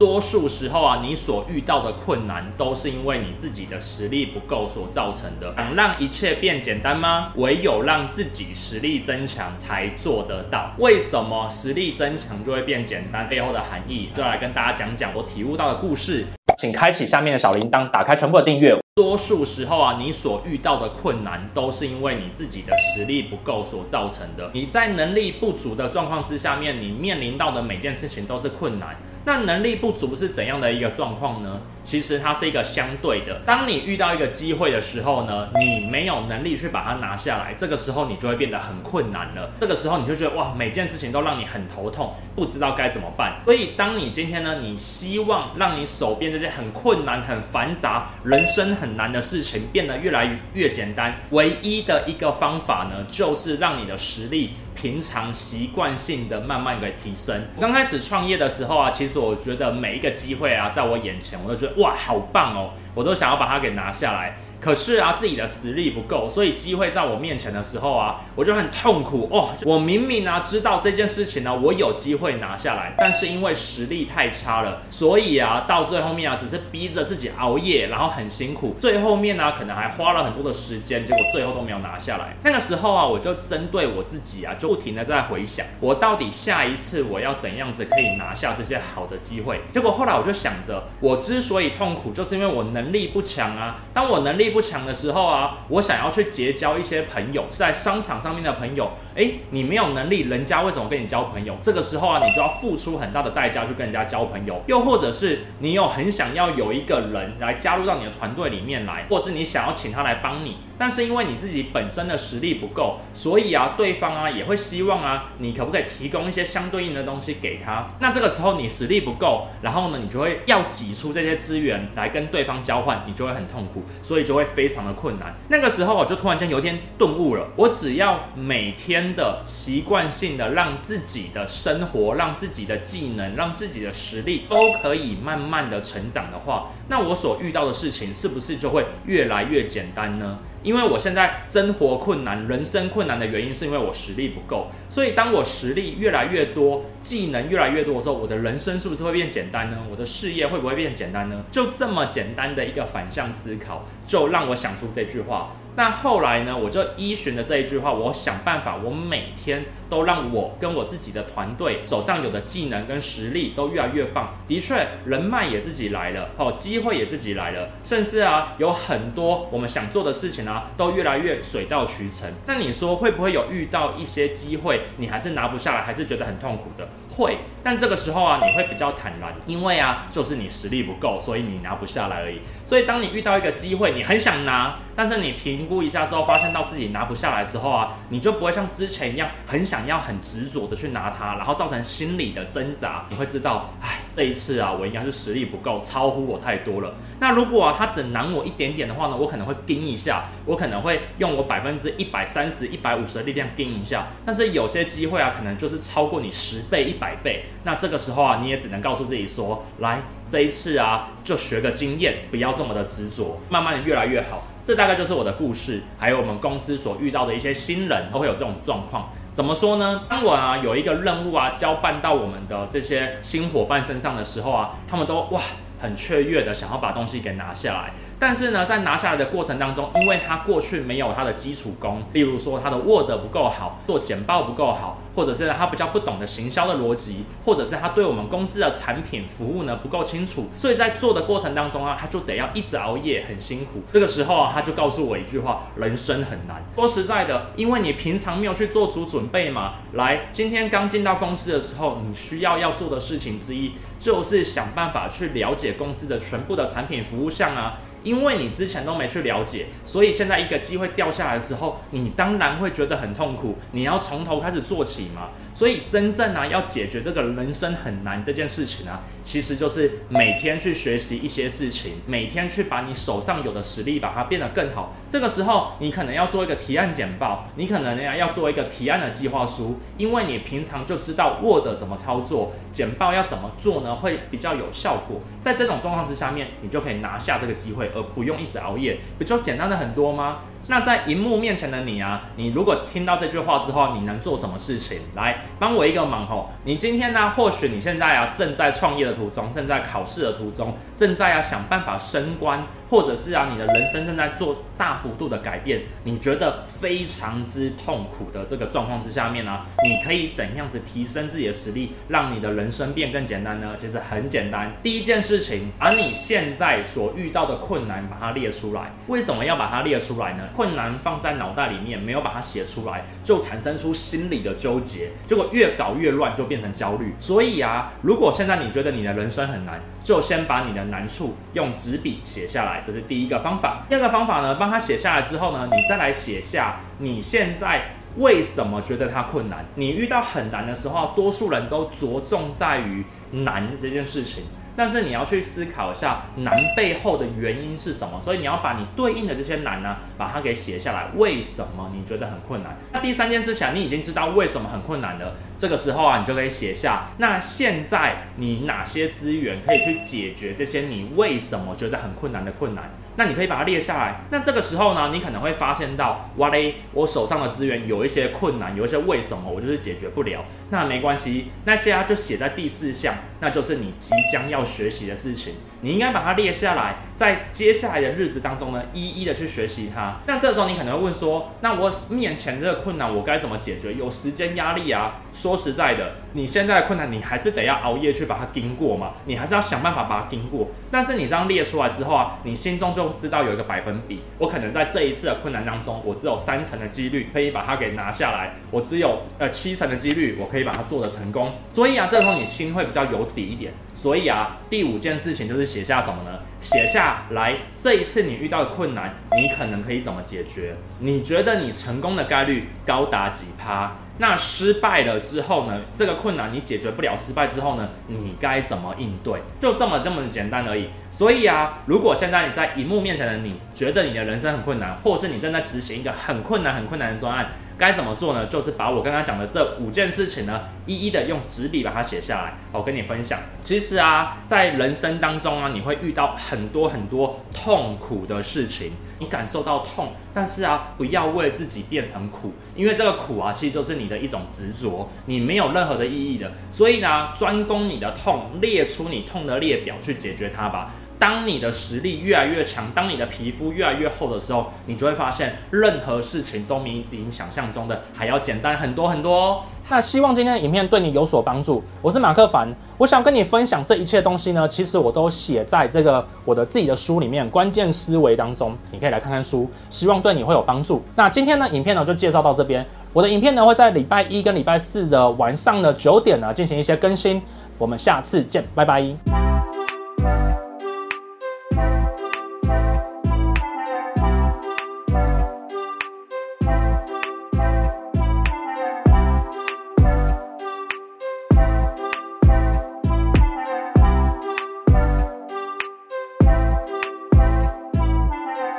多数时候啊，你所遇到的困难都是因为你自己的实力不够所造成的。想让一切变简单吗？唯有让自己实力增强才做得到。为什么实力增强就会变简单？背后的含义，就来跟大家讲讲我体悟到的故事。请开启下面的小铃铛，打开全部的订阅。多数时候啊，你所遇到的困难都是因为你自己的实力不够所造成的。你在能力不足的状况之下面，你面临到的每件事情都是困难。那能力不足是怎样的一个状况呢？其实它是一个相对的。当你遇到一个机会的时候呢，你没有能力去把它拿下来，这个时候你就会变得很困难了。这个时候你就觉得哇，每件事情都让你很头痛，不知道该怎么办。所以当你今天呢，你希望让你手边这些很困难、很繁杂、人生很难的事情变得越来越简单，唯一的一个方法呢，就是让你的实力平常习惯性的慢慢给提升。刚开始创业的时候啊，其实我觉得每一个机会啊，在我眼前，我都觉得哇，好棒哦，我都想要把它给拿下来。可是啊，自己的实力不够，所以机会在我面前的时候啊，我就很痛苦哦。我明明啊知道这件事情呢，我有机会拿下来，但是因为实力太差了，所以啊，到最后面啊，只是逼着自己熬夜，然后很辛苦。最后面呢，可能还花了很多的时间，结果最后都没有拿下来。那个时候啊，我就针对我自己啊，就不停的在回想，我到底下一次我要怎样子可以拿下这些好的机会。结果后来我就想着，我之所以痛苦，就是因为我能力不强啊。当我能力不强的时候啊，我想要去结交一些朋友，在商场上面的朋友。诶，你没有能力，人家为什么跟你交朋友？这个时候啊，你就要付出很大的代价去跟人家交朋友。又或者是你有很想要有一个人来加入到你的团队里面来，或是你想要请他来帮你，但是因为你自己本身的实力不够，所以啊，对方啊也会希望啊，你可不可以提供一些相对应的东西给他？那这个时候你实力不够，然后呢，你就会要挤出这些资源来跟对方交换，你就会很痛苦，所以就会非常的困难。那个时候我就突然间有一天顿悟了，我只要每天的习惯性的让自己的生活、让自己的技能、让自己的实力都可以慢慢的成长的话，那我所遇到的事情是不是就会越来越简单呢？因为我现在生活困难、人生困难的原因，是因为我实力不够。所以当我实力越来越多、技能越来越多的时候，我的人生是不是会变简单呢？我的事业会不会变简单呢？就这么简单的一个反向思考，就让我想出这句话。那后来呢，我就依循着这一句话，我想办法，我每天都让我跟我自己的团队手上有的技能跟实力都越来越棒。的确，人脉也自己来了，哦，机会也自己来了，甚至啊，有很多我们想做的事情啊，都越来越水到渠成。那你说会不会有遇到一些机会，你还是拿不下来，还是觉得很痛苦的？会，但这个时候啊，你会比较坦然，因为啊，就是你实力不够，所以你拿不下来而已。所以当你遇到一个机会，你很想拿，但是你凭估一下之后，发现到自己拿不下来的时候啊，你就不会像之前一样很想要、很执着的去拿它，然后造成心理的挣扎。你会知道，哎，这一次啊，我应该是实力不够，超乎我太多了。那如果啊，他只难我一点点的话呢，我可能会盯一下，我可能会用我百分之一百三十、一百五十的力量盯一下。但是有些机会啊，可能就是超过你十倍、一百倍。那这个时候啊，你也只能告诉自己说，来，这一次啊，就学个经验，不要这么的执着，慢慢的越来越好。这大概就是我的故事，还有我们公司所遇到的一些新人都会有这种状况。怎么说呢？当我啊有一个任务啊交办到我们的这些新伙伴身上的时候啊，他们都哇很雀跃的想要把东西给拿下来。但是呢，在拿下来的过程当中，因为他过去没有他的基础功，例如说他的 Word 不够好，做简报不够好，或者是他比较不懂得行销的逻辑，或者是他对我们公司的产品服务呢不够清楚，所以在做的过程当中啊，他就得要一直熬夜，很辛苦。这个时候啊，他就告诉我一句话：人生很难。说实在的，因为你平常没有去做足准备嘛。来，今天刚进到公司的时候，你需要要做的事情之一，就是想办法去了解公司的全部的产品服务项啊。因为你之前都没去了解，所以现在一个机会掉下来的时候，你当然会觉得很痛苦。你要从头开始做起嘛。所以真正啊，要解决这个人生很难这件事情啊，其实就是每天去学习一些事情，每天去把你手上有的实力把它变得更好。这个时候，你可能要做一个提案简报，你可能呢要做一个提案的计划书，因为你平常就知道 Word 怎么操作，简报要怎么做呢，会比较有效果。在这种状况之下面，你就可以拿下这个机会。而不用一直熬夜，不就简单的很多吗？那在荧幕面前的你啊，你如果听到这句话之后，你能做什么事情？来帮我一个忙吼！你今天呢，或许你现在啊正在创业的途中，正在考试的途中，正在啊想办法升官。或者是啊，你的人生正在做大幅度的改变，你觉得非常之痛苦的这个状况之下面呢、你可以怎样子提升自己的实力，让你的人生变更简单呢？其实很简单，第一件事情，把你现在所遇到的困难把它列出来。为什么要把它列出来呢？困难放在脑袋里面，没有把它写出来，就产生出心理的纠结，结果越搞越乱，就变成焦虑。所以啊，如果现在你觉得你的人生很难，就先把你的难处用纸笔写下来。这是第一个方法。第二个方法呢，帮他写下来之后呢，你再来写下你现在为什么觉得它困难。你遇到很难的时候，多数人都着重在于难这件事情。但是你要去思考一下难背后的原因是什么，所以你要把你对应的这些难呢，把它给写下来。为什么你觉得很困难？那第三件事情，你已经知道为什么很困难了，这个时候啊，你就可以写下，那现在你哪些资源可以去解决这些你为什么觉得很困难的困难？那你可以把它列下来。那这个时候呢，你可能会发现到，哇嘞，我手上的资源有一些困难，有一些为什么我就是解决不了。那没关系，那些啊就写在第四项，那就是你即将要学习的事情。你应该把它列下来，在接下来的日子当中呢，一一的去学习它。那这时候你可能会问说，那我面前这个困难我该怎么解决？有时间压力啊。说实在的，你现在的困难你还是得要熬夜去把它经过嘛，你还是要想办法把它经过。但是你这样列出来之后啊，你心中就知道有一个百分比，我可能在这一次的困难当中，我只有三成的几率可以把它给拿下来，我只有呃七成的几率我可以把它做得成功。所以啊，这时候你心会比较有底一点。所以啊，第五件事情就是写下什么呢？写下来这一次你遇到的困难，你可能可以怎么解决？你觉得你成功的概率高达几趴？那失败了之后呢？这个困难你解决不了，失败之后呢？你该怎么应对？就这么这么简单而已。所以啊，如果现在你在荧幕面前的你觉得你的人生很困难，或是你正在执行一个很困难很困难的专案，该怎么做呢？就是把我刚刚讲的这五件事情呢，一一的用纸笔把它写下来。我跟你分享，其实啊，在人生当中啊，你会遇到很多很多痛苦的事情，你感受到痛，但是啊，不要为自己变成苦，因为这个苦啊，其实就是你的一种执着，你没有任何的意义的。所以呢，专攻你的痛，列出你痛的列表去解决它吧。当你的实力越来越强，当你的皮肤越来越厚的时候，你就会发现任何事情都比你想象中的还要简单很多很多哦。那希望今天的影片对你有所帮助。我是马克凡，我想跟你分享这一切东西呢，其实我都写在这个我的自己的书里面《关键思维》当中，你可以来看看书，希望对你会有帮助。那今天呢，影片呢就介绍到这边。我的影片呢会在礼拜一跟礼拜四的晚上的九点呢进行一些更新。我们下次见，拜拜。